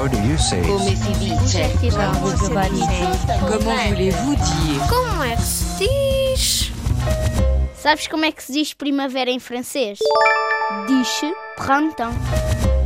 How do you say Come si dice? Voulez-vous dire Como é que se diz? Sabes como é que se diz primavera em francês? Diz-se printemps.